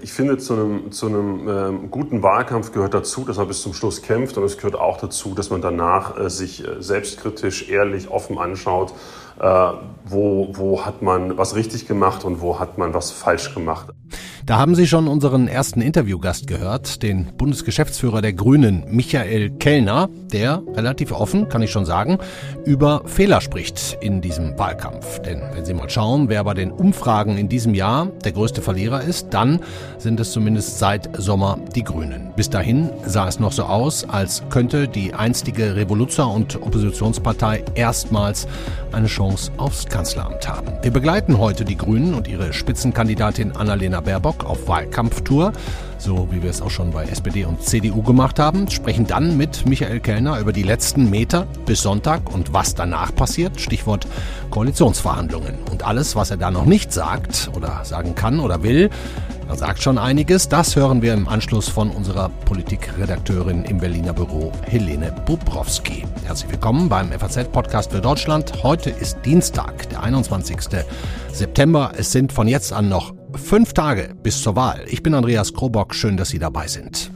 Ich finde, zu einem, zu einem ähm, guten Wahlkampf gehört dazu, dass man bis zum Schluss kämpft und es gehört auch dazu, dass man danach äh, sich äh, selbstkritisch, ehrlich, offen anschaut, äh, wo, wo hat man was richtig gemacht und wo hat man was falsch gemacht. Da haben Sie schon unseren ersten Interviewgast gehört, den Bundesgeschäftsführer der Grünen, Michael Kellner, der relativ offen, kann ich schon sagen, über Fehler spricht in diesem Wahlkampf. Denn wenn Sie mal schauen, wer bei den Umfragen in diesem Jahr der größte Verlierer ist, dann sind es zumindest seit Sommer die Grünen. Bis dahin sah es noch so aus, als könnte die einstige Revoluzer- und Oppositionspartei erstmals eine Chance aufs Kanzleramt haben. Wir begleiten heute die Grünen und ihre Spitzenkandidatin Annalena Baerbock Rostock auf Wahlkampftour, so wie wir es auch schon bei SPD und CDU gemacht haben, sprechen dann mit Michael Kellner über die letzten Meter bis Sonntag und was danach passiert, Stichwort Koalitionsverhandlungen. Und alles, was er da noch nicht sagt oder sagen kann oder will, er sagt schon einiges, das hören wir im Anschluss von unserer Politikredakteurin im Berliner Büro Helene Bubrowski. Herzlich willkommen beim FAZ-Podcast für Deutschland. Heute ist Dienstag, der 21. September. Es sind von jetzt an noch Fünf Tage bis zur Wahl. Ich bin Andreas Krobock. Schön, dass Sie dabei sind.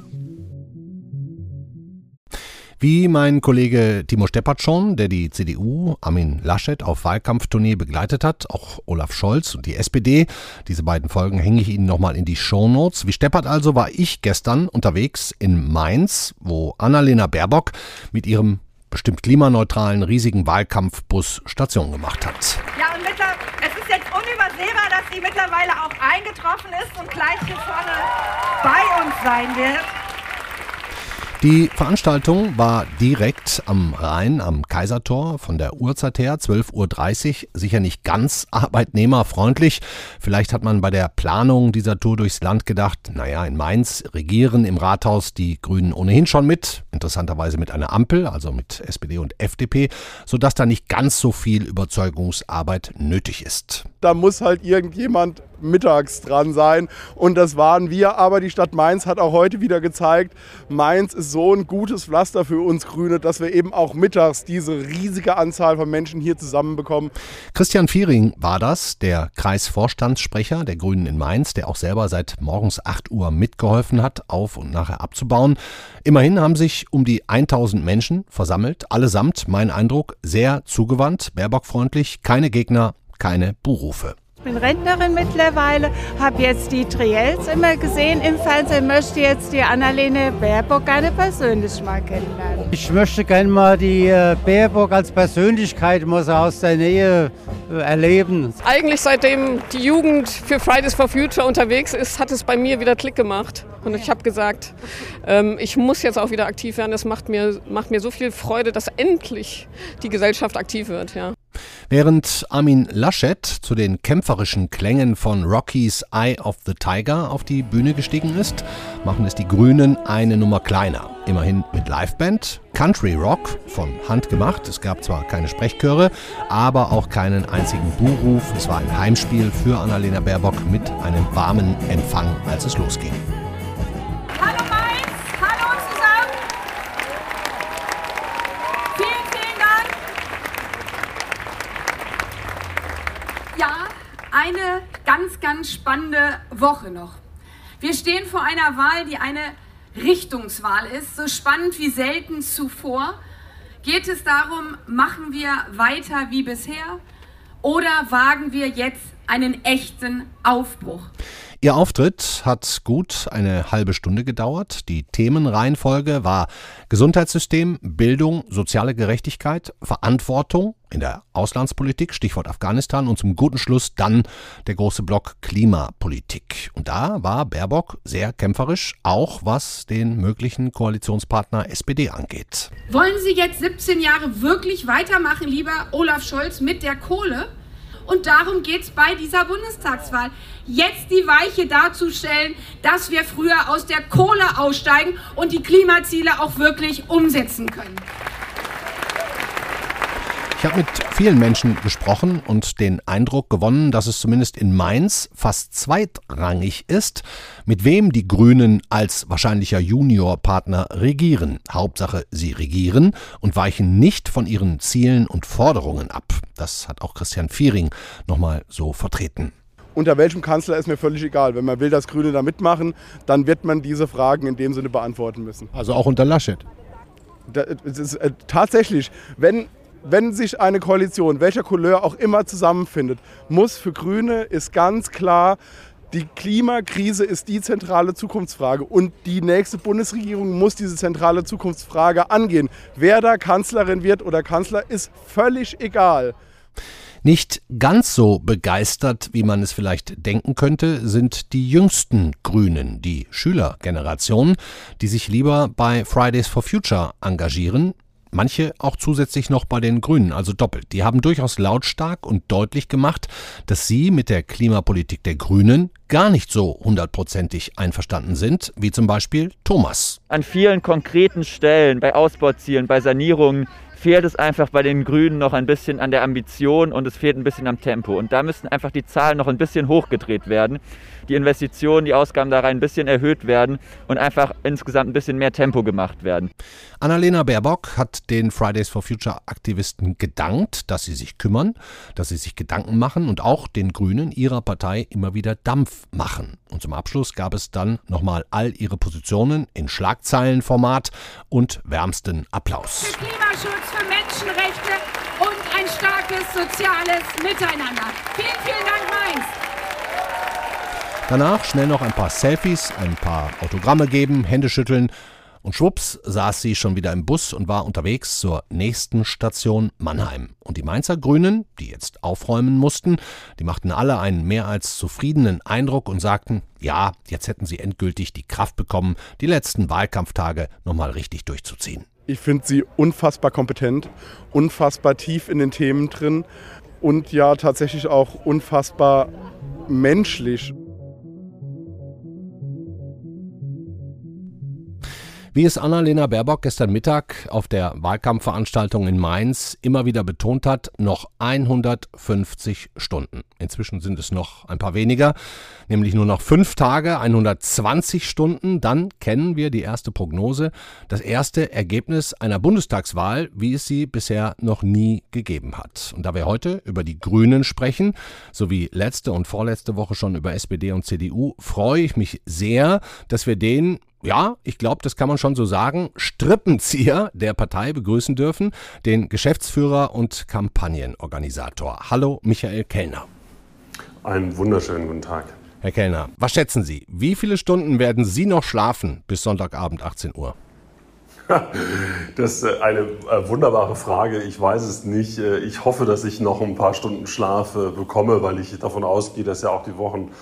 Wie mein Kollege Timo Steppert schon, der die CDU, Armin Laschet auf Wahlkampftournee begleitet hat, auch Olaf Scholz und die SPD. Diese beiden Folgen hänge ich Ihnen nochmal in die Shownotes. Wie Steppert also war ich gestern unterwegs in Mainz, wo Annalena Baerbock mit ihrem bestimmt klimaneutralen riesigen Wahlkampfbus Station gemacht hat. Ja, und es ist jetzt unübersehbar, dass sie mittlerweile auch eingetroffen ist und gleich hier vorne bei uns sein wird. Die Veranstaltung war direkt am Rhein, am Kaisertor von der Uhrzeit her, 12.30 Uhr. Sicher nicht ganz arbeitnehmerfreundlich. Vielleicht hat man bei der Planung dieser Tour durchs Land gedacht, naja, in Mainz regieren im Rathaus die Grünen ohnehin schon mit. Interessanterweise mit einer Ampel, also mit SPD und FDP, sodass da nicht ganz so viel Überzeugungsarbeit nötig ist. Da muss halt irgendjemand mittags dran sein. Und das waren wir. Aber die Stadt Mainz hat auch heute wieder gezeigt, Mainz ist so ein gutes Pflaster für uns Grüne, dass wir eben auch mittags diese riesige Anzahl von Menschen hier zusammenbekommen. Christian Viering war das, der Kreisvorstandssprecher der Grünen in Mainz, der auch selber seit morgens 8 Uhr mitgeholfen hat, auf und nachher abzubauen. Immerhin haben sich um die 1000 Menschen versammelt, allesamt, mein Eindruck, sehr zugewandt, Baerbock-freundlich, keine Gegner, keine Buhrufe bin Rentnerin mittlerweile, habe jetzt die Triels immer gesehen im Fernsehen, möchte jetzt die Annalene Baerbock gerne persönlich mal kennenlernen. Ich möchte gerne mal die äh, Baerbock als Persönlichkeit so aus der Nähe äh, erleben. Eigentlich seitdem die Jugend für Fridays for Future unterwegs ist, hat es bei mir wieder Klick gemacht. Und ich habe gesagt, ähm, ich muss jetzt auch wieder aktiv werden. Das macht mir, macht mir so viel Freude, dass endlich die Gesellschaft aktiv wird. Ja. Während Armin Laschet zu den kämpferischen Klängen von Rockies Eye of the Tiger auf die Bühne gestiegen ist, machen es die Grünen eine Nummer kleiner. Immerhin mit Liveband, Country Rock von Hand gemacht. Es gab zwar keine Sprechchöre, aber auch keinen einzigen Buhruf. Es war ein Heimspiel für Annalena Baerbock mit einem warmen Empfang, als es losging. Eine ganz, ganz spannende Woche noch. Wir stehen vor einer Wahl, die eine Richtungswahl ist, so spannend wie selten zuvor. Geht es darum, machen wir weiter wie bisher oder wagen wir jetzt einen echten Aufbruch? Ihr Auftritt hat gut eine halbe Stunde gedauert. Die Themenreihenfolge war Gesundheitssystem, Bildung, soziale Gerechtigkeit, Verantwortung in der Auslandspolitik, Stichwort Afghanistan und zum guten Schluss dann der große Block Klimapolitik. Und da war Baerbock sehr kämpferisch, auch was den möglichen Koalitionspartner SPD angeht. Wollen Sie jetzt 17 Jahre wirklich weitermachen, lieber Olaf Scholz, mit der Kohle? Und darum geht es bei dieser Bundestagswahl. Jetzt die Weiche darzustellen, dass wir früher aus der Kohle aussteigen und die Klimaziele auch wirklich umsetzen können. Ich habe mit vielen Menschen gesprochen und den Eindruck gewonnen, dass es zumindest in Mainz fast zweitrangig ist, mit wem die Grünen als wahrscheinlicher Juniorpartner regieren. Hauptsache, sie regieren und weichen nicht von ihren Zielen und Forderungen ab. Das hat auch Christian Viering nochmal so vertreten. Unter welchem Kanzler ist mir völlig egal. Wenn man will, dass Grüne da mitmachen, dann wird man diese Fragen in dem Sinne beantworten müssen. Also auch unter Laschet. Da, ist, äh, tatsächlich, wenn wenn sich eine Koalition, welcher Couleur auch immer zusammenfindet, muss für Grüne ist ganz klar, die Klimakrise ist die zentrale Zukunftsfrage und die nächste Bundesregierung muss diese zentrale Zukunftsfrage angehen. Wer da Kanzlerin wird oder Kanzler, ist völlig egal. Nicht ganz so begeistert, wie man es vielleicht denken könnte, sind die jüngsten Grünen, die Schülergeneration, die sich lieber bei Fridays for Future engagieren, Manche auch zusätzlich noch bei den Grünen, also doppelt. Die haben durchaus lautstark und deutlich gemacht, dass sie mit der Klimapolitik der Grünen gar nicht so hundertprozentig einverstanden sind, wie zum Beispiel Thomas. An vielen konkreten Stellen, bei Ausbauzielen, bei Sanierungen, fehlt es einfach bei den Grünen noch ein bisschen an der Ambition und es fehlt ein bisschen am Tempo. Und da müssen einfach die Zahlen noch ein bisschen hochgedreht werden, die Investitionen, die Ausgaben da rein ein bisschen erhöht werden und einfach insgesamt ein bisschen mehr Tempo gemacht werden. Annalena Baerbock hat den Fridays for Future Aktivisten gedankt, dass sie sich kümmern, dass sie sich Gedanken machen und auch den Grünen ihrer Partei immer wieder Dampf machen. Und zum Abschluss gab es dann nochmal all ihre Positionen in Schlagzeilenformat und wärmsten Applaus. Für Klimaschutz, für Menschenrechte und ein starkes soziales Miteinander. Vielen, vielen Dank, Mainz. Danach schnell noch ein paar Selfies, ein paar Autogramme geben, Hände schütteln und schwupps saß sie schon wieder im Bus und war unterwegs zur nächsten Station Mannheim. Und die Mainzer Grünen, die jetzt aufräumen mussten, die machten alle einen mehr als zufriedenen Eindruck und sagten, ja, jetzt hätten sie endgültig die Kraft bekommen, die letzten Wahlkampftage nochmal richtig durchzuziehen. Ich finde sie unfassbar kompetent, unfassbar tief in den Themen drin und ja tatsächlich auch unfassbar menschlich. Wie es Annalena Baerbock gestern Mittag auf der Wahlkampfveranstaltung in Mainz immer wieder betont hat, noch 150 Stunden. Inzwischen sind es noch ein paar weniger, nämlich nur noch fünf Tage, 120 Stunden. Dann kennen wir die erste Prognose, das erste Ergebnis einer Bundestagswahl, wie es sie bisher noch nie gegeben hat. Und da wir heute über die Grünen sprechen, sowie letzte und vorletzte Woche schon über SPD und CDU, freue ich mich sehr, dass wir den ja, ich glaube, das kann man schon so sagen, Strippenzieher der Partei begrüßen dürfen, den Geschäftsführer und Kampagnenorganisator. Hallo, Michael Kellner. Einen wunderschönen guten Tag. Herr Kellner, was schätzen Sie? Wie viele Stunden werden Sie noch schlafen bis Sonntagabend 18 Uhr? Das ist eine äh, wunderbare Frage. Ich weiß es nicht. Äh, ich hoffe, dass ich noch ein paar Stunden Schlaf äh, bekomme, weil ich davon ausgehe, dass ja auch die Wochen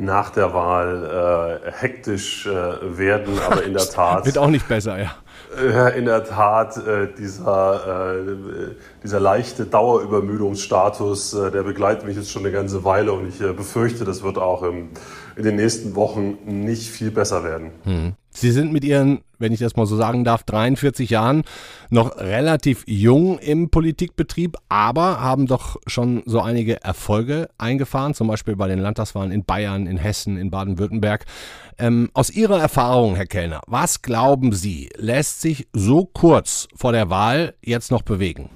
nach der Wahl äh, hektisch äh, werden, aber in der Tat. Wird auch nicht besser, ja. Äh, in der Tat, äh, dieser, äh, dieser leichte Dauerübermüdungsstatus, äh, der begleitet mich jetzt schon eine ganze Weile und ich befürchte, das wird auch im, in den nächsten Wochen nicht viel besser werden. Hm. Sie sind mit Ihren, wenn ich das mal so sagen darf, 43 Jahren noch relativ jung im Politikbetrieb, aber haben doch schon so einige Erfolge eingefahren, zum Beispiel bei den Landtagswahlen in Bayern, in Hessen, in Baden-Württemberg. Ähm, aus Ihrer Erfahrung, Herr Kellner, was glauben Sie, lässt sich so kurz vor der Wahl jetzt noch bewegen?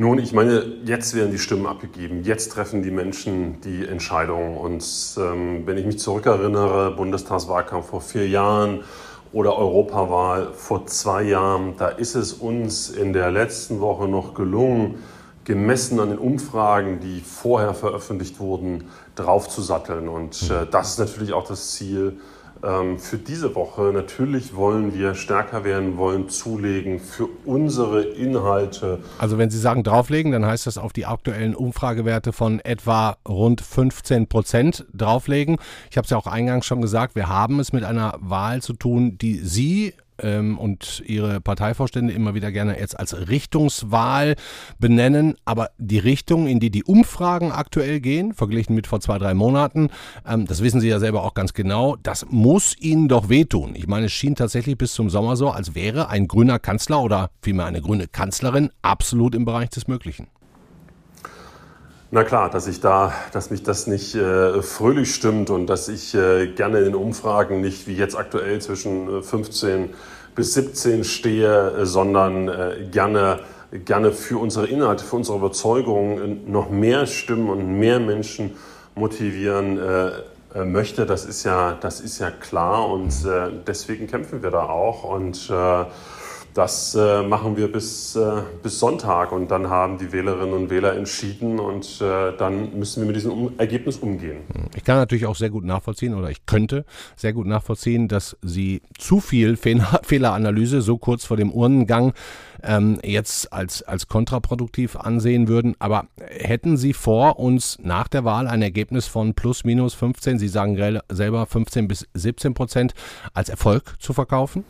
Nun, ich meine, jetzt werden die Stimmen abgegeben, jetzt treffen die Menschen die Entscheidungen. Und ähm, wenn ich mich zurückerinnere, Bundestagswahlkampf vor vier Jahren oder Europawahl vor zwei Jahren, da ist es uns in der letzten Woche noch gelungen, gemessen an den Umfragen, die vorher veröffentlicht wurden, draufzusatteln. Und äh, das ist natürlich auch das Ziel für diese Woche. Natürlich wollen wir stärker werden, wollen zulegen für unsere Inhalte. Also wenn Sie sagen drauflegen, dann heißt das auf die aktuellen Umfragewerte von etwa rund 15 Prozent drauflegen. Ich habe es ja auch eingangs schon gesagt, wir haben es mit einer Wahl zu tun, die Sie ähm, und ihre Parteivorstände immer wieder gerne jetzt als Richtungswahl benennen. Aber die Richtung, in die die Umfragen aktuell gehen, verglichen mit vor zwei, drei Monaten, ähm, das wissen Sie ja selber auch ganz genau, das muss Ihnen doch wehtun. Ich meine, es schien tatsächlich bis zum Sommer so, als wäre ein grüner Kanzler oder vielmehr eine grüne Kanzlerin absolut im Bereich des Möglichen. Na klar, dass ich da, dass mich das nicht äh, fröhlich stimmt und dass ich äh, gerne in Umfragen nicht wie jetzt aktuell zwischen 15 äh, bis 17 stehe, äh, sondern äh, gerne gerne für unsere Inhalte, für unsere Überzeugungen noch mehr Stimmen und mehr Menschen motivieren äh, möchte. Das ist ja, das ist ja klar und deswegen kämpfen wir da auch und das äh, machen wir bis, äh, bis Sonntag und dann haben die Wählerinnen und Wähler entschieden und äh, dann müssen wir mit diesem um Ergebnis umgehen. Ich kann natürlich auch sehr gut nachvollziehen oder ich könnte sehr gut nachvollziehen, dass Sie zu viel Fehleranalyse so kurz vor dem Urnengang ähm, jetzt als, als kontraproduktiv ansehen würden. Aber hätten Sie vor, uns nach der Wahl ein Ergebnis von plus minus 15, Sie sagen selber 15 bis 17 Prozent, als Erfolg zu verkaufen?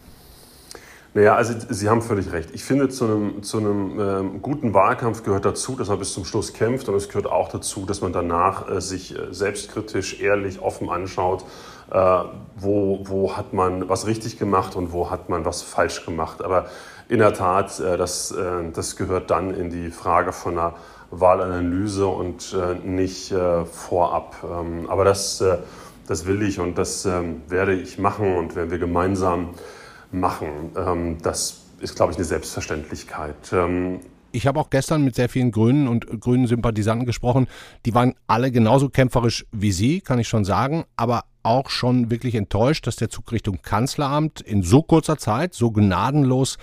Naja, also Sie haben völlig recht. Ich finde, zu einem, zu einem ähm, guten Wahlkampf gehört dazu, dass man bis zum Schluss kämpft und es gehört auch dazu, dass man danach äh, sich äh, selbstkritisch, ehrlich, offen anschaut, äh, wo, wo hat man was richtig gemacht und wo hat man was falsch gemacht. Aber in der Tat, äh, das, äh, das gehört dann in die Frage von einer Wahlanalyse und äh, nicht vorab. Ähm, aber das, das will ich und das ähm, werde ich machen und werden wir gemeinsam machen. Ähm, das ist, glaube ich, eine Selbstverständlichkeit. Ähm, ich habe auch gestern mit sehr vielen Grünen und grünen Sympathisanten gesprochen. Die waren alle genauso kämpferisch wie Sie, kann ich schon sagen, aber auch schon wirklich enttäuscht, dass der Zug Richtung Kanzleramt in so kurzer Zeit so gnadenlos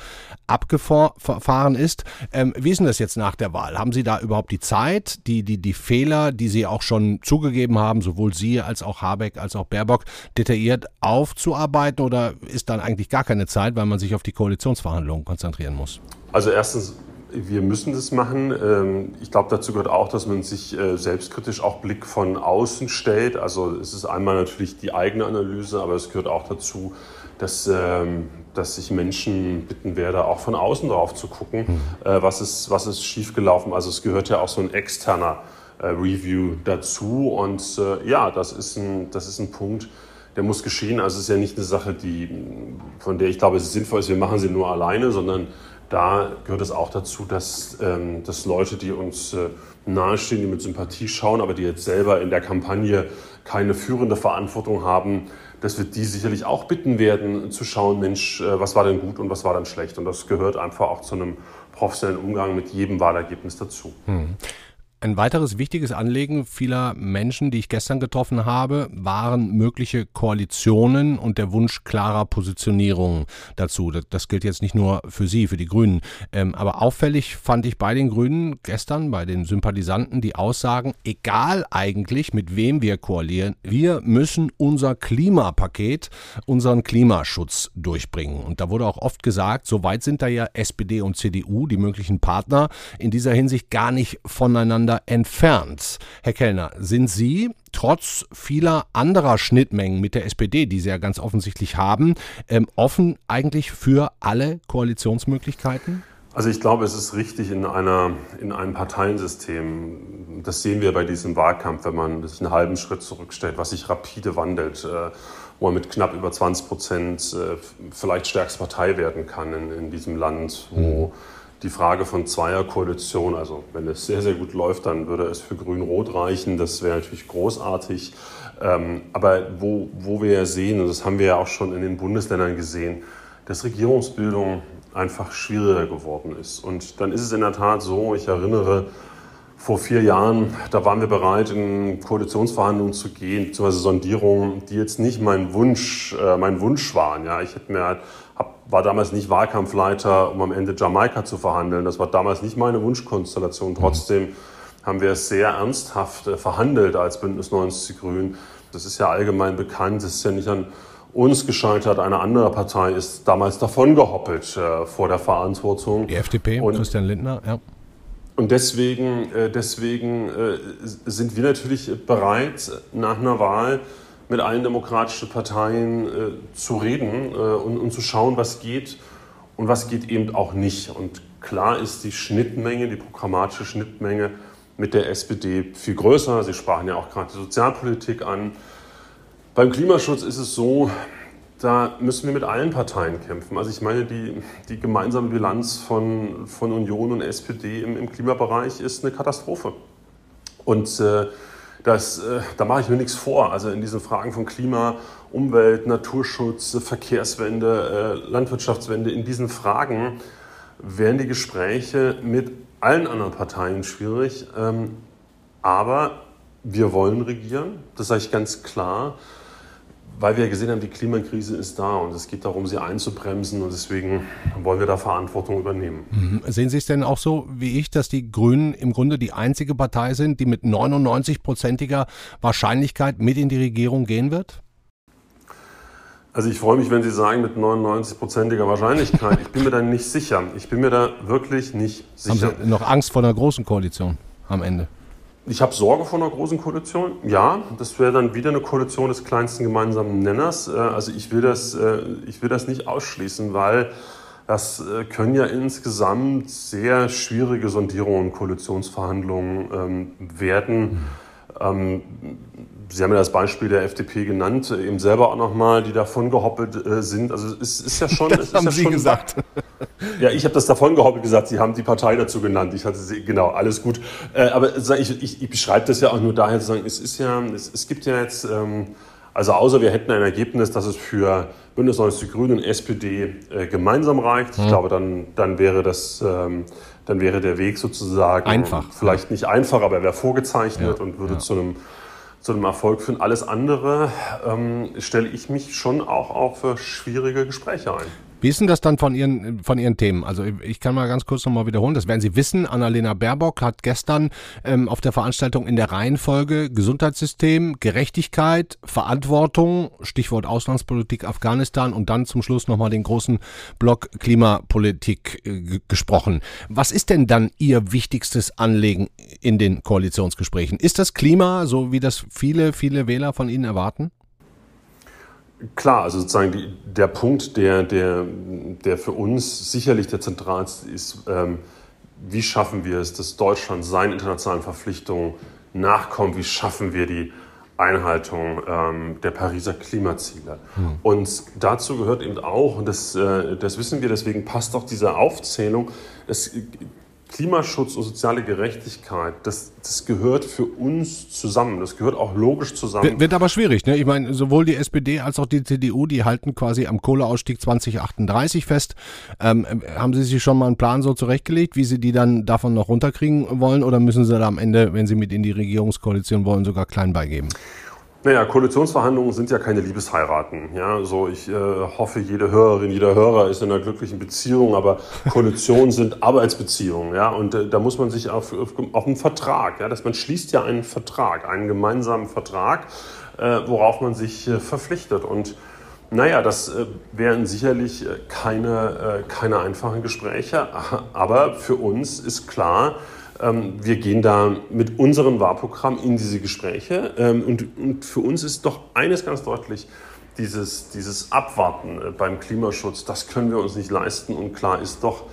abgefahren ist. Ähm, wie ist denn das jetzt nach der Wahl? Haben Sie da überhaupt die Zeit, die, die, die Fehler, die Sie auch schon zugegeben haben, sowohl Sie als auch Habeck als auch Baerbock, detailliert aufzuarbeiten oder ist dann eigentlich gar keine Zeit, weil man sich auf die Koalitionsverhandlungen konzentrieren muss? Also erstens wir müssen das machen. Ähm, ich glaube, dazu gehört auch, dass man sich äh, selbstkritisch auch Blick von außen stellt. Also es ist einmal natürlich die eigene Analyse, aber es gehört auch dazu, dass, ähm, dass ich Menschen bitten werde, auch von außen drauf zu gucken, mhm. was, ist, was ist schiefgelaufen. Also es gehört ja auch so ein externer Review dazu. Und ja, das ist ein, das ist ein Punkt, der muss geschehen. Also es ist ja nicht eine Sache, die, von der ich glaube, es sinnvoll ist, wir machen sie nur alleine, sondern da gehört es auch dazu, dass, ähm, dass Leute, die uns äh, nahestehen, die mit Sympathie schauen, aber die jetzt selber in der Kampagne keine führende Verantwortung haben, dass wir die sicherlich auch bitten werden, zu schauen, Mensch, äh, was war denn gut und was war dann schlecht. Und das gehört einfach auch zu einem professionellen Umgang mit jedem Wahlergebnis dazu. Hm. Ein weiteres wichtiges Anliegen vieler Menschen, die ich gestern getroffen habe, waren mögliche Koalitionen und der Wunsch klarer Positionierung dazu. Das gilt jetzt nicht nur für Sie, für die Grünen. Ähm, aber auffällig fand ich bei den Grünen gestern, bei den Sympathisanten, die Aussagen, egal eigentlich, mit wem wir koalieren, wir müssen unser Klimapaket, unseren Klimaschutz durchbringen. Und da wurde auch oft gesagt, so weit sind da ja SPD und CDU, die möglichen Partner, in dieser Hinsicht gar nicht voneinander voneinander entfernt. Herr Kellner, sind Sie trotz vieler anderer Schnittmengen mit der SPD, die Sie ja ganz offensichtlich haben, ähm, offen eigentlich für alle Koalitionsmöglichkeiten? Also ich glaube, es ist richtig in, einer, in einem Parteiensystem, das sehen wir bei diesem Wahlkampf, wenn man sich einen halben Schritt zurückstellt, was sich rapide wandelt, äh, wo man mit knapp über 20 Prozent äh, vielleicht stärkste Partei werden kann in, in diesem Land, wo mhm die Frage von Zweierkoalition, also wenn es sehr, sehr gut läuft, dann würde es für Grün-Rot reichen. Das wäre natürlich großartig. Ähm, aber wo, wo wir ja sehen, und das haben wir ja auch schon in den Bundesländern gesehen, dass Regierungsbildung einfach schwieriger geworden ist. Und dann ist es in der Tat so, ich erinnere, vor vier Jahren, da waren wir bereit, in Koalitionsverhandlungen zu gehen, beziehungsweise Sondierungen, die jetzt nicht mein Wunsch, äh, mein Wunsch waren. Ja, ich hätte mir halt hab, war damals nicht Wahlkampfleiter, um am Ende Jamaika zu verhandeln. Das war damals nicht meine Wunschkonstellation. Mhm. Trotzdem haben wir es sehr ernsthaft äh, verhandelt als Bündnis 90 Grün. Das ist ja allgemein bekannt. Es ist ja nicht an uns gescheitert. Eine andere Partei ist damals davongehoppelt äh, vor der Verantwortung. Die FDP, Und, Christian Lindner, ja. Und deswegen, äh, deswegen äh, sind wir natürlich bereit, nach einer Wahl mit allen demokratischen Parteien äh, zu reden und, und, zu schauen, was geht und was geht eben auch nicht. Und klar ist die Schnittmenge, die programmatische Schnittmenge mit der SPD viel größer. Sie sprachen ja auch gerade die Sozialpolitik an. Beim Klimaschutz ist es so, da müssen wir mit allen Parteien kämpfen. Also ich meine, die, die gemeinsame Bilanz von, von Union und SPD im, im Klimabereich ist eine Katastrophe. Und äh, das, äh, da mache ich mir nichts vor. Also in diesen Fragen von Klima, Umwelt, Naturschutz, Verkehrswende, äh, Landwirtschaftswende, in diesen Fragen wären die Gespräche mit allen anderen Parteien schwierig. Ähm, aber wir wollen regieren, das sage ich ganz klar, weil wir gesehen haben, die Klimakrise ist da und es geht darum, sie einzubremsen und deswegen wollen wir da Verantwortung übernehmen. Mhm. Sehen Sie es denn auch so wie ich, dass die Grünen im Grunde die einzige Partei sind, die mit 99-prozentiger Wahrscheinlichkeit mit in die Regierung gehen wird? Also ich freue mich, wenn Sie sagen, mit 99-prozentiger Wahrscheinlichkeit. Ich bin mir da nicht sicher. Ich bin mir da wirklich nicht sicher. Haben Sie noch Angst vor einer großen Koalition am Ende? Ich habe Sorge vor einer großen Koalition. Ja, das wäre dann wieder eine Koalition des kleinsten gemeinsamen Nenners. Äh, also ich will das, äh, ich will das nicht ausschließen, weil das äh, können ja insgesamt sehr schwierige Sondierungen und Koalitionsverhandlungen ähm, werden. Ähm, Sie haben ja das Beispiel der FDP genannt, eben selber auch nochmal, die davon gehoppelt äh, sind. Also es ist ja schon. Das haben ja Sie schon, gesagt. Ja, ich habe das davon gehoppelt gesagt. Sie haben die Partei dazu genannt. Ich hatte sie, genau, alles gut. Äh, aber ich, ich, ich beschreibe das ja auch nur daher zu sagen, es ist ja, es, es gibt ja jetzt, ähm, also außer wir hätten ein Ergebnis, dass es für Bündnis 90 Die Grünen und SPD äh, gemeinsam reicht. Hm. Ich glaube, dann, dann wäre das, ähm, dann wäre der Weg sozusagen einfach. Vielleicht nicht einfach, aber er wäre vorgezeichnet ja, und würde ja. zu einem zu einem Erfolg führen. Alles andere ähm, stelle ich mich schon auch, auch für schwierige Gespräche ein. Wie ist denn das dann von Ihren, von Ihren Themen? Also ich kann mal ganz kurz nochmal wiederholen, das werden Sie wissen. Annalena Baerbock hat gestern ähm, auf der Veranstaltung in der Reihenfolge Gesundheitssystem, Gerechtigkeit, Verantwortung, Stichwort Auslandspolitik Afghanistan und dann zum Schluss nochmal den großen Block Klimapolitik äh, gesprochen. Was ist denn dann Ihr wichtigstes Anliegen in den Koalitionsgesprächen? Ist das Klima, so wie das viele, viele Wähler von Ihnen erwarten? Klar, also sozusagen die, der Punkt, der, der, der für uns sicherlich der zentralste ist, ähm, wie schaffen wir es, dass Deutschland seinen internationalen Verpflichtungen nachkommt, wie schaffen wir die Einhaltung ähm, der Pariser Klimaziele. Mhm. Und dazu gehört eben auch, und das, äh, das wissen wir, deswegen passt auch diese Aufzählung, es Klimaschutz und soziale Gerechtigkeit, das, das gehört für uns zusammen. Das gehört auch logisch zusammen. Wird, wird aber schwierig. Ne? Ich meine, sowohl die SPD als auch die CDU, die halten quasi am Kohleausstieg 2038 fest. Ähm, haben Sie sich schon mal einen Plan so zurechtgelegt, wie Sie die dann davon noch runterkriegen wollen? Oder müssen Sie da am Ende, wenn Sie mit in die Regierungskoalition wollen, sogar klein beigeben? Naja, Koalitionsverhandlungen sind ja keine Liebesheiraten. Ja, so ich äh, hoffe, jede Hörerin, jeder Hörer ist in einer glücklichen Beziehung, aber Koalitionen sind Arbeitsbeziehungen. Ja, und äh, da muss man sich auf, auf, auf einen Vertrag, ja, dass man schließt ja einen Vertrag, einen gemeinsamen Vertrag, äh, worauf man sich äh, verpflichtet. Und naja, das äh, wären sicherlich äh, keine, keine einfachen Gespräche, aber für uns ist klar, wir gehen da mit unserem Wahlprogramm in diese Gespräche. Ähm, und, und für uns ist doch eines ganz deutlich, dieses, dieses Abwarten äh, beim Klimaschutz, das können wir uns nicht leisten. Und klar ist doch,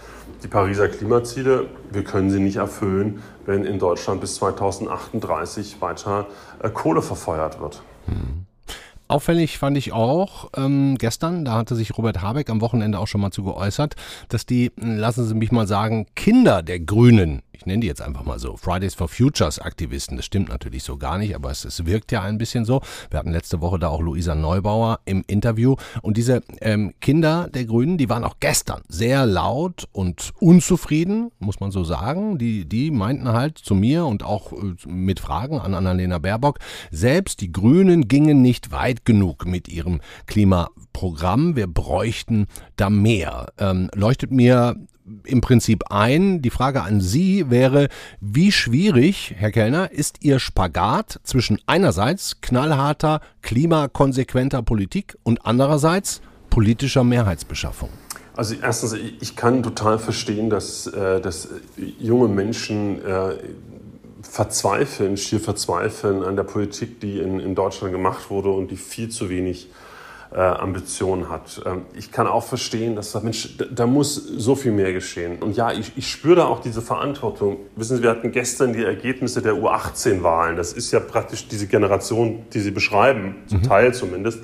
die Pariser Klimaziele, wir können sie nicht erfüllen, wenn in Deutschland bis 2038 weiter äh, Kohle verfeuert wird. Hm. Auffällig fand ich auch ähm, gestern, da hatte sich Robert Habeck am Wochenende auch schon mal zu geäußert, dass die, lassen Sie mich mal sagen, Kinder der Grünen ich nenne die jetzt einfach mal so, Fridays for Futures Aktivisten. Das stimmt natürlich so gar nicht, aber es, es wirkt ja ein bisschen so. Wir hatten letzte Woche da auch Luisa Neubauer im Interview und diese ähm, Kinder der Grünen, die waren auch gestern sehr laut und unzufrieden, muss man so sagen. Die, die meinten halt zu mir und auch äh, mit Fragen an Annalena Baerbock, selbst die Grünen gingen nicht weit genug mit ihrem Klimaprogramm. Wir bräuchten da mehr. Ähm, leuchtet mir im Prinzip ein. Die Frage an Sie wäre, wie schwierig, Herr Kellner, ist Ihr Spagat zwischen einerseits knallharter, klimakonsequenter Politik und andererseits politischer Mehrheitsbeschaffung? Also erstens, ich kann total verstehen, dass, äh, dass junge Menschen äh, verzweifeln, schier verzweifeln an der Politik, die in, in Deutschland gemacht wurde und die viel zu wenig äh, Ambitionen hat. Ähm, ich kann auch verstehen, dass Mensch, da, da, muss so viel mehr geschehen. Und ja, ich, ich spüre da auch diese Verantwortung. Wissen Sie, wir hatten gestern die Ergebnisse der U18-Wahlen. Das ist ja praktisch diese Generation, die Sie beschreiben, zum mhm. Teil zumindest.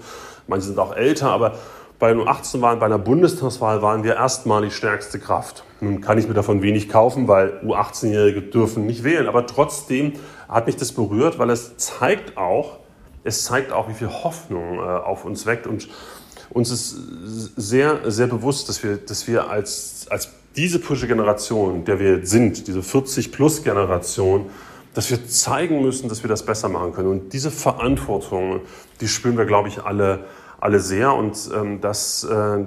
Manche sind auch älter, aber bei den U18-Wahlen, bei einer Bundestagswahl waren wir erstmal die stärkste Kraft. Nun kann ich mir davon wenig kaufen, weil U18-Jährige dürfen nicht wählen. Aber trotzdem hat mich das berührt, weil es zeigt auch, es zeigt auch, wie viel Hoffnung äh, auf uns weckt. Und uns ist sehr, sehr bewusst, dass wir, dass wir als, als diese Pusche-Generation, der wir sind, diese 40-Plus-Generation, dass wir zeigen müssen, dass wir das besser machen können. Und diese Verantwortung, die spüren wir, glaube ich, alle, alle sehr. Und ähm, das, äh,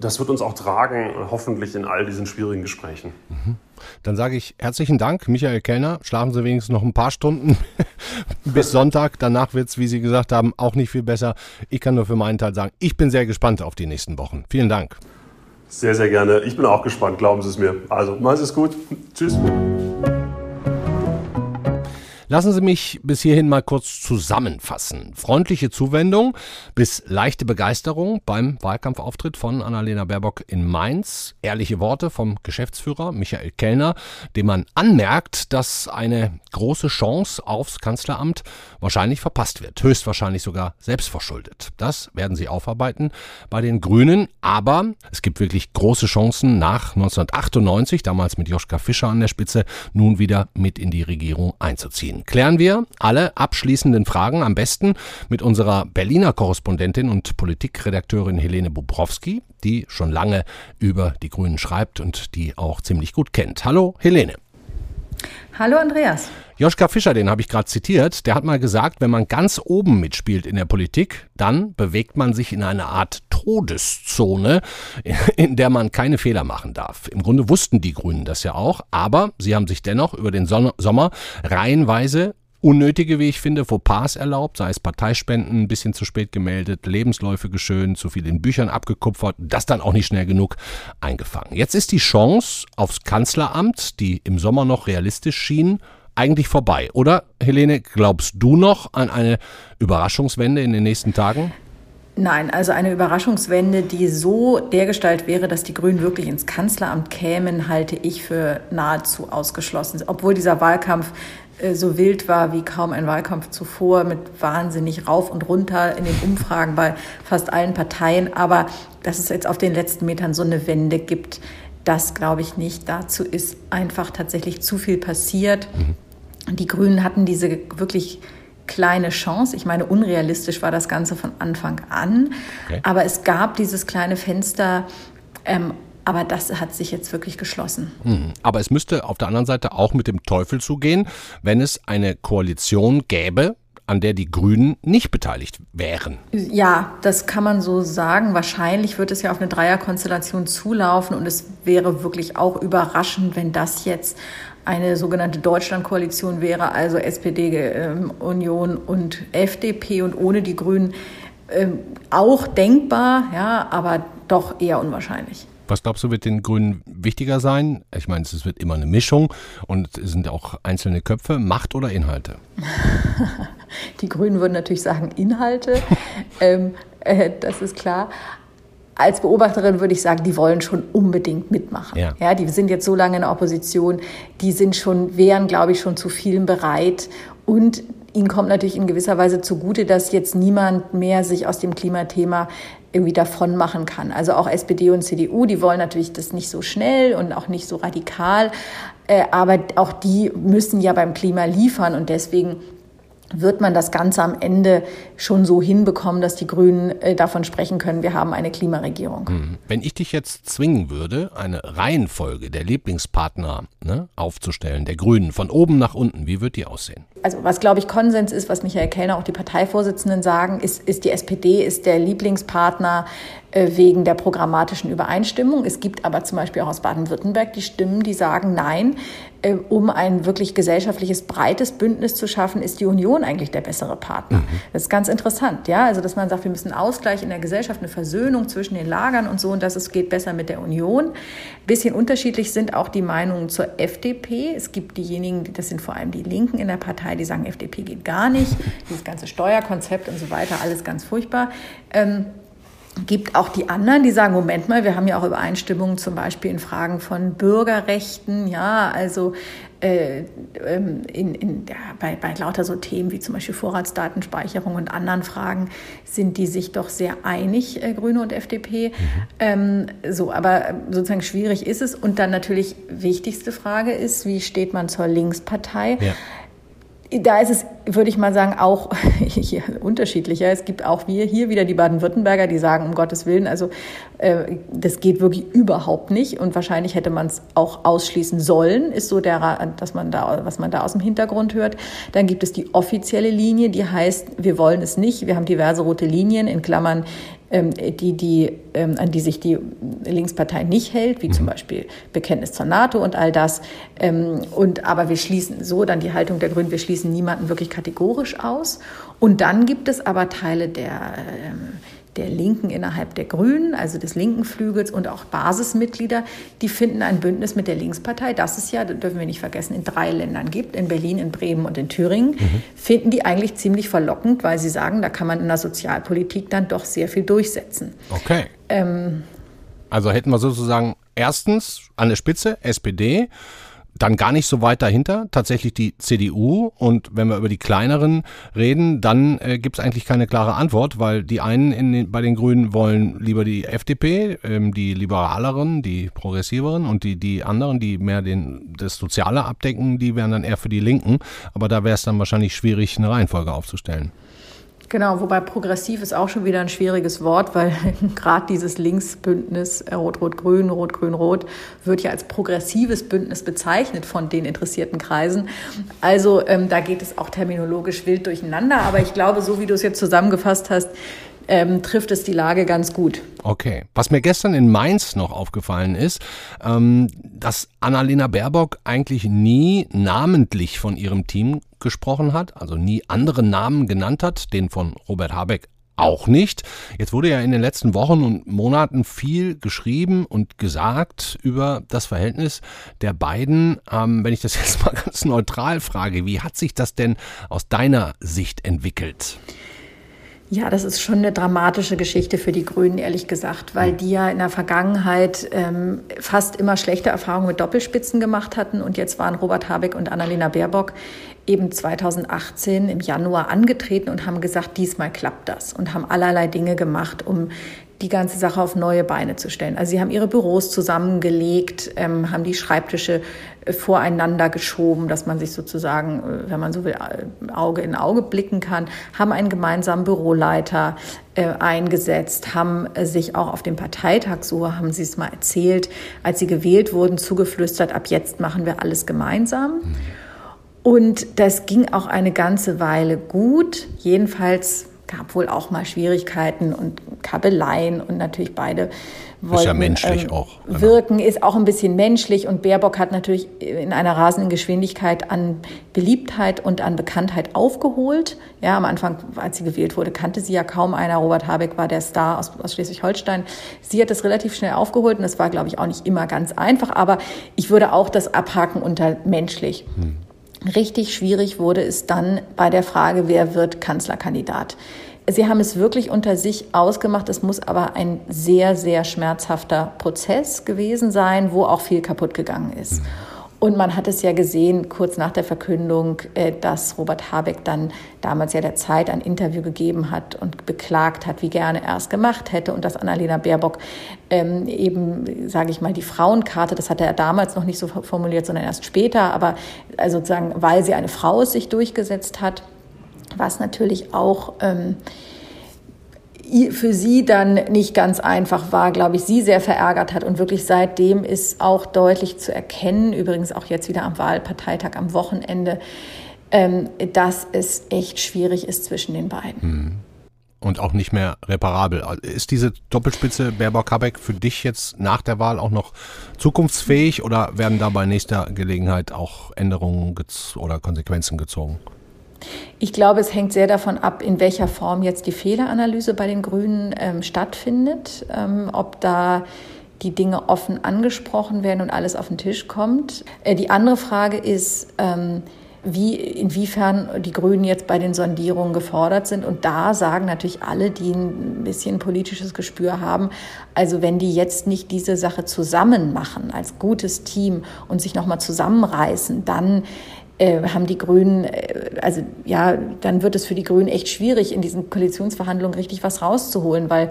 das wird uns auch tragen, hoffentlich in all diesen schwierigen Gesprächen. Mhm. Dann sage ich herzlichen Dank, Michael Kellner. Schlafen Sie wenigstens noch ein paar Stunden bis Sonntag. Danach wird es, wie Sie gesagt haben, auch nicht viel besser. Ich kann nur für meinen Teil sagen, ich bin sehr gespannt auf die nächsten Wochen. Vielen Dank. Sehr, sehr gerne. Ich bin auch gespannt, glauben Sie es mir. Also, machen Sie es gut. Tschüss. Lassen Sie mich bis hierhin mal kurz zusammenfassen. Freundliche Zuwendung bis leichte Begeisterung beim Wahlkampfauftritt von Annalena Baerbock in Mainz. Ehrliche Worte vom Geschäftsführer Michael Kellner, dem man anmerkt, dass eine große Chance aufs Kanzleramt wahrscheinlich verpasst wird. Höchstwahrscheinlich sogar selbstverschuldet. Das werden sie aufarbeiten bei den Grünen. Aber es gibt wirklich große Chancen nach 1998, damals mit Joschka Fischer an der Spitze, nun wieder mit in die Regierung einzuziehen klären wir alle abschließenden Fragen am besten mit unserer Berliner Korrespondentin und Politikredakteurin Helene Bubrowski, die schon lange über die Grünen schreibt und die auch ziemlich gut kennt. Hallo Helene. Hallo Andreas. Joschka Fischer, den habe ich gerade zitiert, der hat mal gesagt, wenn man ganz oben mitspielt in der Politik, dann bewegt man sich in eine Art Todeszone, in der man keine Fehler machen darf. Im Grunde wussten die Grünen das ja auch, aber sie haben sich dennoch über den Sommer reihenweise unnötige, wie ich finde, Fauxpas erlaubt, sei es Parteispenden ein bisschen zu spät gemeldet, Lebensläufe geschönt, zu viel in Büchern abgekupfert, das dann auch nicht schnell genug eingefangen. Jetzt ist die Chance aufs Kanzleramt, die im Sommer noch realistisch schien, eigentlich vorbei. Oder, Helene, glaubst du noch an eine Überraschungswende in den nächsten Tagen? Nein, also eine Überraschungswende, die so dergestalt wäre, dass die Grünen wirklich ins Kanzleramt kämen, halte ich für nahezu ausgeschlossen. Obwohl dieser Wahlkampf so wild war wie kaum ein Wahlkampf zuvor, mit wahnsinnig rauf und runter in den Umfragen bei fast allen Parteien. Aber dass es jetzt auf den letzten Metern so eine Wende gibt, das glaube ich nicht. Dazu ist einfach tatsächlich zu viel passiert. Mhm. Die Grünen hatten diese wirklich kleine Chance. Ich meine, unrealistisch war das Ganze von Anfang an. Okay. Aber es gab dieses kleine Fenster. Ähm, aber das hat sich jetzt wirklich geschlossen. Hm. Aber es müsste auf der anderen Seite auch mit dem Teufel zugehen, wenn es eine Koalition gäbe, an der die Grünen nicht beteiligt wären. Ja, das kann man so sagen. Wahrscheinlich wird es ja auf eine Dreierkonstellation zulaufen und es wäre wirklich auch überraschend, wenn das jetzt eine sogenannte Deutschlandkoalition wäre, also SPD, äh, Union und FDP und ohne die Grünen äh, auch denkbar, ja, aber doch eher unwahrscheinlich. Was glaubst du, wird den Grünen wichtiger sein? Ich meine, es wird immer eine Mischung und es sind auch einzelne Köpfe, Macht oder Inhalte? Die Grünen würden natürlich sagen Inhalte, ähm, äh, das ist klar als Beobachterin würde ich sagen, die wollen schon unbedingt mitmachen. Ja. ja, die sind jetzt so lange in der Opposition, die sind schon, wären, glaube ich, schon zu vielen bereit. Und ihnen kommt natürlich in gewisser Weise zugute, dass jetzt niemand mehr sich aus dem Klimathema irgendwie davon machen kann. Also auch SPD und CDU, die wollen natürlich das nicht so schnell und auch nicht so radikal, äh, aber auch die müssen ja beim Klima liefern und deswegen wird man das Ganze am Ende schon so hinbekommen, dass die Grünen äh, davon sprechen können, wir haben eine Klimaregierung. Hm. Wenn ich dich jetzt zwingen würde, eine Reihenfolge der Lieblingspartner ne, aufzustellen, der Grünen, von oben nach unten, wie wird die aussehen? Also was, glaube ich, Konsens ist, was Michael Kellner, auch die Parteivorsitzenden sagen, ist, ist die SPD ist der Lieblingspartner äh, wegen der programmatischen Übereinstimmung. Es gibt aber zum Beispiel auch aus Baden-Württemberg die Stimmen, die sagen, nein, äh, um ein wirklich gesellschaftliches, breites Bündnis zu schaffen, ist die Union eigentlich der bessere Partner. Mhm. Das ist ganz interessant, ja. Also, dass man sagt, wir müssen Ausgleich in der Gesellschaft, eine Versöhnung zwischen den Lagern und so, und dass es geht besser mit der Union. Ein bisschen unterschiedlich sind auch die Meinungen zur FDP. Es gibt diejenigen, das sind vor allem die Linken in der Partei, die sagen, FDP geht gar nicht. Dieses ganze Steuerkonzept und so weiter, alles ganz furchtbar. Ähm, gibt auch die anderen, die sagen, Moment mal, wir haben ja auch Übereinstimmungen zum Beispiel in Fragen von Bürgerrechten, ja, also äh, ähm, in, in, ja, bei, bei lauter so Themen wie zum Beispiel Vorratsdatenspeicherung und anderen Fragen sind die sich doch sehr einig, äh, Grüne und FDP. Mhm. Ähm, so, aber sozusagen schwierig ist es. Und dann natürlich wichtigste Frage ist, wie steht man zur Linkspartei? Ja da ist es, würde ich mal sagen, auch unterschiedlicher. Es gibt auch wir hier wieder die Baden-Württemberger, die sagen, um Gottes Willen, also äh, das geht wirklich überhaupt nicht und wahrscheinlich hätte man es auch ausschließen sollen, ist so der, dass man da, was man da aus dem Hintergrund hört. Dann gibt es die offizielle Linie, die heißt, wir wollen es nicht. Wir haben diverse rote Linien in Klammern die, die, ähm, an die sich die Linkspartei nicht hält, wie zum mhm. Beispiel Bekenntnis zur NATO und all das. Ähm, und, aber wir schließen so dann die Haltung der Grünen, wir schließen niemanden wirklich kategorisch aus. Und dann gibt es aber Teile der der Linken innerhalb der Grünen, also des linken Flügels und auch Basismitglieder, die finden ein Bündnis mit der Linkspartei, das es ja, das dürfen wir nicht vergessen, in drei Ländern gibt, in Berlin, in Bremen und in Thüringen, mhm. finden die eigentlich ziemlich verlockend, weil sie sagen, da kann man in der Sozialpolitik dann doch sehr viel durchsetzen. Okay. Ähm, also hätten wir sozusagen erstens an der Spitze SPD, dann gar nicht so weit dahinter, tatsächlich die CDU. Und wenn wir über die kleineren reden, dann äh, gibt es eigentlich keine klare Antwort, weil die einen den, bei den Grünen wollen lieber die FDP, ähm, die liberaleren, die progressiveren und die, die anderen, die mehr den, das Soziale abdecken, die wären dann eher für die Linken. Aber da wäre es dann wahrscheinlich schwierig, eine Reihenfolge aufzustellen. Genau, wobei progressiv ist auch schon wieder ein schwieriges Wort, weil gerade dieses Linksbündnis äh, Rot-Rot-Grün, Rot-Grün-Rot wird ja als progressives Bündnis bezeichnet von den interessierten Kreisen. Also ähm, da geht es auch terminologisch wild durcheinander. Aber ich glaube, so wie du es jetzt zusammengefasst hast, ähm, trifft es die Lage ganz gut. Okay. Was mir gestern in Mainz noch aufgefallen ist, ähm, dass Annalena Baerbock eigentlich nie namentlich von ihrem Team gesprochen hat, also nie andere Namen genannt hat, den von Robert Habeck auch nicht. Jetzt wurde ja in den letzten Wochen und Monaten viel geschrieben und gesagt über das Verhältnis der beiden. Ähm, wenn ich das jetzt mal ganz neutral frage, wie hat sich das denn aus deiner Sicht entwickelt? Ja, das ist schon eine dramatische Geschichte für die Grünen, ehrlich gesagt, weil die ja in der Vergangenheit ähm, fast immer schlechte Erfahrungen mit Doppelspitzen gemacht hatten. Und jetzt waren Robert Habeck und Annalena Baerbock eben 2018 im Januar angetreten und haben gesagt, diesmal klappt das und haben allerlei Dinge gemacht, um die ganze Sache auf neue Beine zu stellen. Also sie haben ihre Büros zusammengelegt, ähm, haben die Schreibtische voreinander geschoben, dass man sich sozusagen, äh, wenn man so will, Auge in Auge blicken kann, haben einen gemeinsamen Büroleiter äh, eingesetzt, haben äh, sich auch auf dem Parteitag, so haben sie es mal erzählt, als sie gewählt wurden, zugeflüstert, ab jetzt machen wir alles gemeinsam. Mhm. Und das ging auch eine ganze Weile gut. Jedenfalls gab wohl auch mal Schwierigkeiten und Kabeleien und natürlich beide wollten ist ja menschlich ähm, auch, genau. wirken, ist auch ein bisschen menschlich und Baerbock hat natürlich in einer rasenden Geschwindigkeit an Beliebtheit und an Bekanntheit aufgeholt. Ja, am Anfang, als sie gewählt wurde, kannte sie ja kaum einer. Robert Habeck war der Star aus, aus Schleswig-Holstein. Sie hat das relativ schnell aufgeholt und das war, glaube ich, auch nicht immer ganz einfach, aber ich würde auch das abhaken unter menschlich. Hm. Richtig schwierig wurde es dann bei der Frage, wer wird Kanzlerkandidat. Sie haben es wirklich unter sich ausgemacht. Es muss aber ein sehr, sehr schmerzhafter Prozess gewesen sein, wo auch viel kaputt gegangen ist. Mhm. Und man hat es ja gesehen, kurz nach der Verkündung, äh, dass Robert Habeck dann damals ja der Zeit ein Interview gegeben hat und beklagt hat, wie gerne er es gemacht hätte. Und dass Annalena Baerbock ähm, eben, sage ich mal, die Frauenkarte, das hat er damals noch nicht so formuliert, sondern erst später, aber also sozusagen, weil sie eine Frau ist, sich durchgesetzt hat, was natürlich auch ähm, für sie dann nicht ganz einfach war, glaube ich, sie sehr verärgert hat. Und wirklich seitdem ist auch deutlich zu erkennen, übrigens auch jetzt wieder am Wahlparteitag am Wochenende, ähm, dass es echt schwierig ist zwischen den beiden. Mhm und auch nicht mehr reparabel. Ist diese Doppelspitze Baerbock-Habeck für dich jetzt nach der Wahl auch noch zukunftsfähig oder werden da bei nächster Gelegenheit auch Änderungen oder Konsequenzen gezogen? Ich glaube, es hängt sehr davon ab, in welcher Form jetzt die Fehleranalyse bei den Grünen ähm, stattfindet, ähm, ob da die Dinge offen angesprochen werden und alles auf den Tisch kommt. Äh, die andere Frage ist, ähm, wie, inwiefern die Grünen jetzt bei den Sondierungen gefordert sind. Und da sagen natürlich alle, die ein bisschen politisches Gespür haben, also wenn die jetzt nicht diese Sache zusammen machen als gutes Team und sich nochmal zusammenreißen, dann äh, haben die Grünen, äh, also ja, dann wird es für die Grünen echt schwierig, in diesen Koalitionsverhandlungen richtig was rauszuholen, weil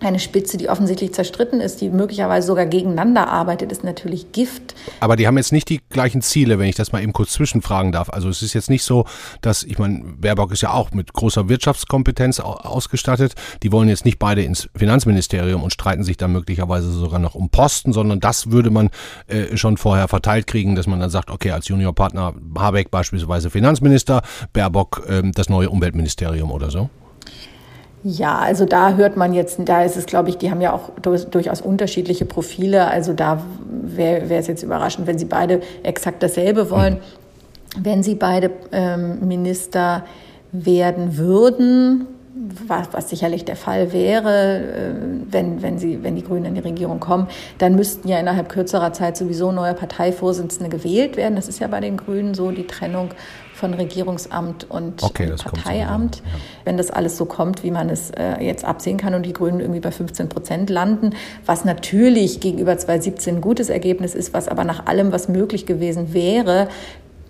eine Spitze, die offensichtlich zerstritten ist, die möglicherweise sogar gegeneinander arbeitet, ist natürlich Gift. Aber die haben jetzt nicht die gleichen Ziele, wenn ich das mal eben kurz zwischenfragen darf. Also es ist jetzt nicht so, dass, ich meine, Baerbock ist ja auch mit großer Wirtschaftskompetenz ausgestattet. Die wollen jetzt nicht beide ins Finanzministerium und streiten sich dann möglicherweise sogar noch um Posten, sondern das würde man äh, schon vorher verteilt kriegen, dass man dann sagt, okay, als Juniorpartner Habeck beispielsweise Finanzminister, Baerbock äh, das neue Umweltministerium oder so. Ja, also da hört man jetzt, da ist es, glaube ich, die haben ja auch durchaus unterschiedliche Profile. Also da wäre es jetzt überraschend, wenn sie beide exakt dasselbe wollen. Wenn sie beide ähm, Minister werden würden, was, was, sicherlich der Fall wäre, äh, wenn, wenn, sie, wenn die Grünen in die Regierung kommen, dann müssten ja innerhalb kürzerer Zeit sowieso neue Parteivorsitzende gewählt werden. Das ist ja bei den Grünen so, die Trennung von Regierungsamt und okay, Parteiamt. Ja. Wenn das alles so kommt, wie man es äh, jetzt absehen kann und die Grünen irgendwie bei 15 Prozent landen, was natürlich gegenüber 2017 ein gutes Ergebnis ist, was aber nach allem, was möglich gewesen wäre,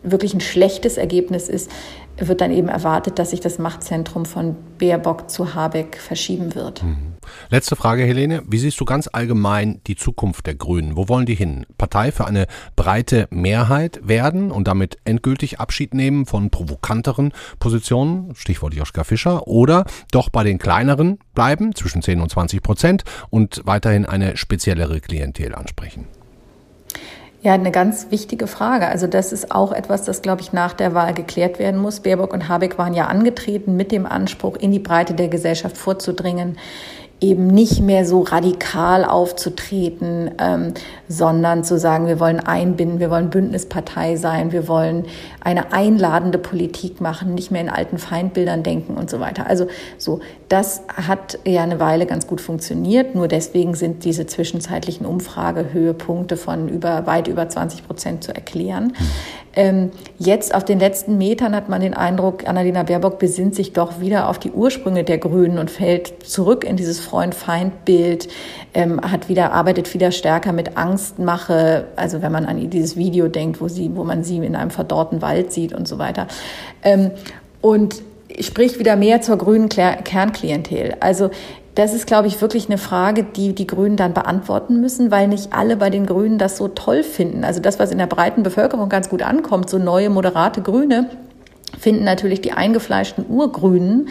wirklich ein schlechtes Ergebnis ist, wird dann eben erwartet, dass sich das Machtzentrum von Baerbock zu Habeck verschieben wird. Mhm. Letzte Frage, Helene. Wie siehst du ganz allgemein die Zukunft der Grünen? Wo wollen die hin? Partei für eine breite Mehrheit werden und damit endgültig Abschied nehmen von provokanteren Positionen, Stichwort Joschka Fischer, oder doch bei den kleineren bleiben, zwischen 10 und 20 Prozent, und weiterhin eine speziellere Klientel ansprechen? Ja, eine ganz wichtige Frage. Also das ist auch etwas, das, glaube ich, nach der Wahl geklärt werden muss. Baerbock und Habeck waren ja angetreten mit dem Anspruch, in die Breite der Gesellschaft vorzudringen, eben nicht mehr so radikal aufzutreten, ähm, sondern zu sagen, wir wollen einbinden, wir wollen Bündnispartei sein, wir wollen eine einladende Politik machen, nicht mehr in alten Feindbildern denken und so weiter. Also so, das hat ja eine Weile ganz gut funktioniert. Nur deswegen sind diese zwischenzeitlichen Umfragehöhepunkte von über weit über 20 Prozent zu erklären. Ähm, jetzt auf den letzten Metern hat man den Eindruck, Annalena Baerbock besinnt sich doch wieder auf die Ursprünge der Grünen und fällt zurück in dieses Freund-Feind-Bild, ähm, hat wieder, arbeitet wieder stärker mit Angstmache. Also wenn man an dieses Video denkt, wo sie, wo man sie in einem verdorrten Wald sieht und so weiter. Ähm, und spricht wieder mehr zur grünen Kernklientel. Also das ist, glaube ich, wirklich eine Frage, die die Grünen dann beantworten müssen, weil nicht alle bei den Grünen das so toll finden. Also das, was in der breiten Bevölkerung ganz gut ankommt, so neue, moderate Grüne, finden natürlich die eingefleischten Urgrünen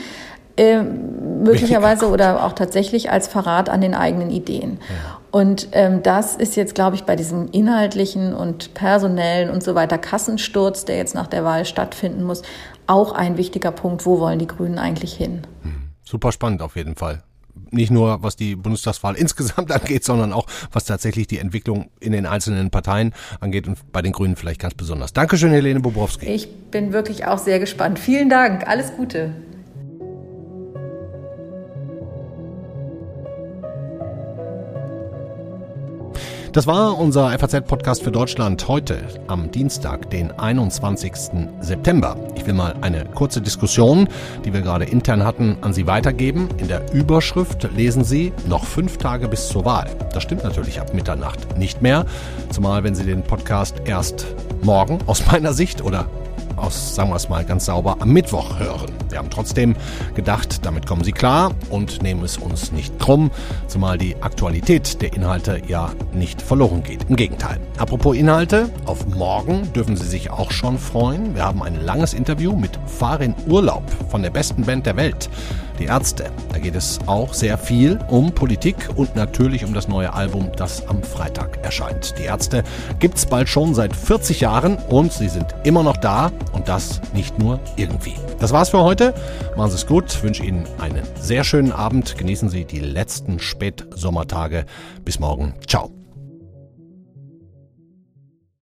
äh, möglicherweise oder auch tatsächlich als Verrat an den eigenen Ideen. Ja. Und ähm, das ist jetzt, glaube ich, bei diesem inhaltlichen und personellen und so weiter Kassensturz, der jetzt nach der Wahl stattfinden muss, auch ein wichtiger Punkt. Wo wollen die Grünen eigentlich hin? Hm. Super spannend auf jeden Fall nicht nur was die Bundestagswahl insgesamt angeht, sondern auch was tatsächlich die Entwicklung in den einzelnen Parteien angeht und bei den Grünen vielleicht ganz besonders. Dankeschön, Helene Bobrowski. Ich bin wirklich auch sehr gespannt. Vielen Dank. Alles Gute. Das war unser FAZ-Podcast für Deutschland heute am Dienstag, den 21. September. Ich will mal eine kurze Diskussion, die wir gerade intern hatten, an Sie weitergeben. In der Überschrift lesen Sie noch fünf Tage bis zur Wahl. Das stimmt natürlich ab Mitternacht nicht mehr, zumal wenn Sie den Podcast erst morgen aus meiner Sicht oder aus, sagen wir es mal ganz sauber, am Mittwoch hören. Wir haben trotzdem gedacht, damit kommen Sie klar und nehmen es uns nicht krumm, zumal die Aktualität der Inhalte ja nicht verloren geht. Im Gegenteil. Apropos Inhalte, auf morgen dürfen Sie sich auch schon freuen. Wir haben ein langes Interview mit Farin Urlaub von der besten Band der Welt. Die Ärzte. Da geht es auch sehr viel um Politik und natürlich um das neue Album, das am Freitag erscheint. Die Ärzte gibt es bald schon seit 40 Jahren und sie sind immer noch da und das nicht nur irgendwie. Das war's für heute. Machen Sie es gut. Wünsche Ihnen einen sehr schönen Abend. Genießen Sie die letzten Spätsommertage. Bis morgen. Ciao.